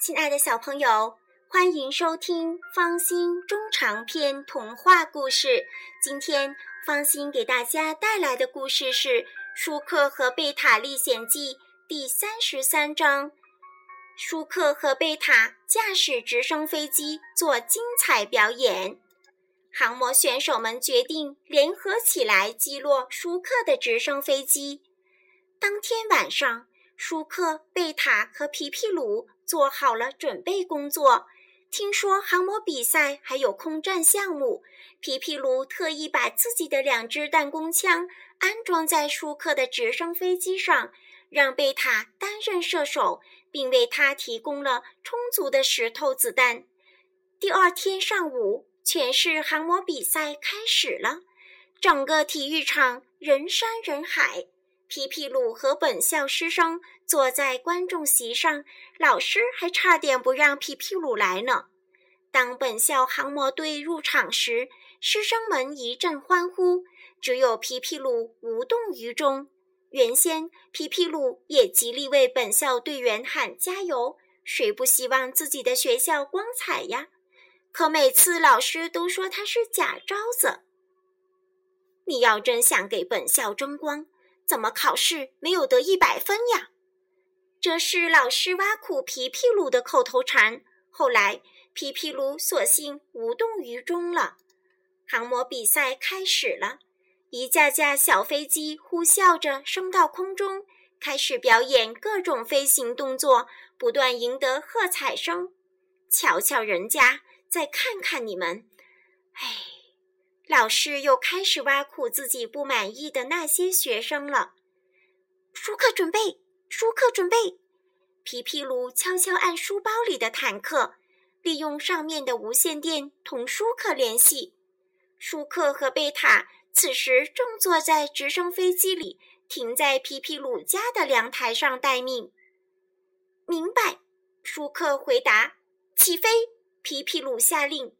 亲爱的小朋友，欢迎收听方心中长篇童话故事。今天方心给大家带来的故事是《舒克和贝塔历险记》第三十三章。舒克和贝塔驾驶直升飞机做精彩表演，航模选手们决定联合起来击落舒克的直升飞机。当天晚上，舒克、贝塔和皮皮鲁做好了准备工作。听说航模比赛还有空战项目，皮皮鲁特意把自己的两支弹弓枪安装在舒克的直升飞机上，让贝塔担任射手。并为他提供了充足的石头子弹。第二天上午，全市航模比赛开始了，整个体育场人山人海。皮皮鲁和本校师生坐在观众席上，老师还差点不让皮皮鲁来呢。当本校航模队入场时，师生们一阵欢呼，只有皮皮鲁无动于衷。原先皮皮鲁也极力为本校队员喊加油，谁不希望自己的学校光彩呀？可每次老师都说他是假招子。你要真想给本校争光，怎么考试没有得一百分呀？这是老师挖苦皮皮鲁的口头禅。后来皮皮鲁索性无动于衷了。航模比赛开始了。一架架小飞机呼啸着升到空中，开始表演各种飞行动作，不断赢得喝彩声。瞧瞧人家，再看看你们，哎，老师又开始挖苦自己不满意的那些学生了。舒克准备，舒克准备。皮皮鲁悄悄按书包里的坦克，利用上面的无线电同舒克联系。舒克和贝塔。此时正坐在直升飞机里，停在皮皮鲁家的阳台上待命。明白，舒克回答。起飞！皮皮鲁下令。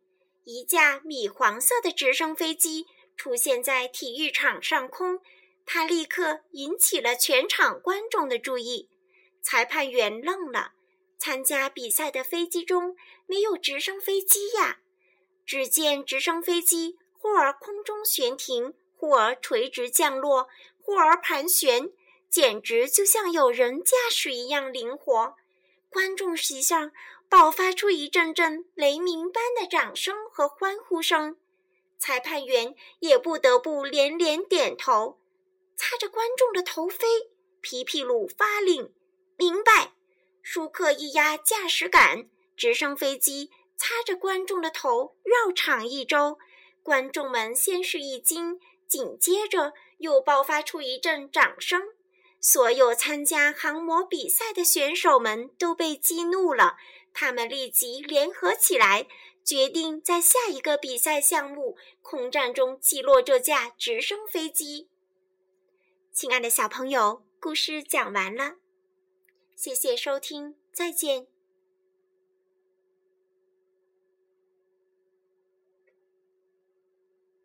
一架米黄色的直升飞机出现在体育场上空，它立刻引起了全场观众的注意。裁判员愣了，参加比赛的飞机中没有直升飞机呀！只见直升飞机。忽而空中悬停，忽而垂直降落，忽而盘旋，简直就像有人驾驶一样灵活。观众席上爆发出一阵阵雷鸣般的掌声和欢呼声，裁判员也不得不连连点头。擦着观众的头飞，皮皮鲁发令：“明白！”舒克一压驾驶杆，直升飞机擦着观众的头绕场一周。观众们先是一惊，紧接着又爆发出一阵掌声。所有参加航模比赛的选手们都被激怒了，他们立即联合起来，决定在下一个比赛项目——空战中击落这架直升飞机。亲爱的小朋友，故事讲完了，谢谢收听，再见。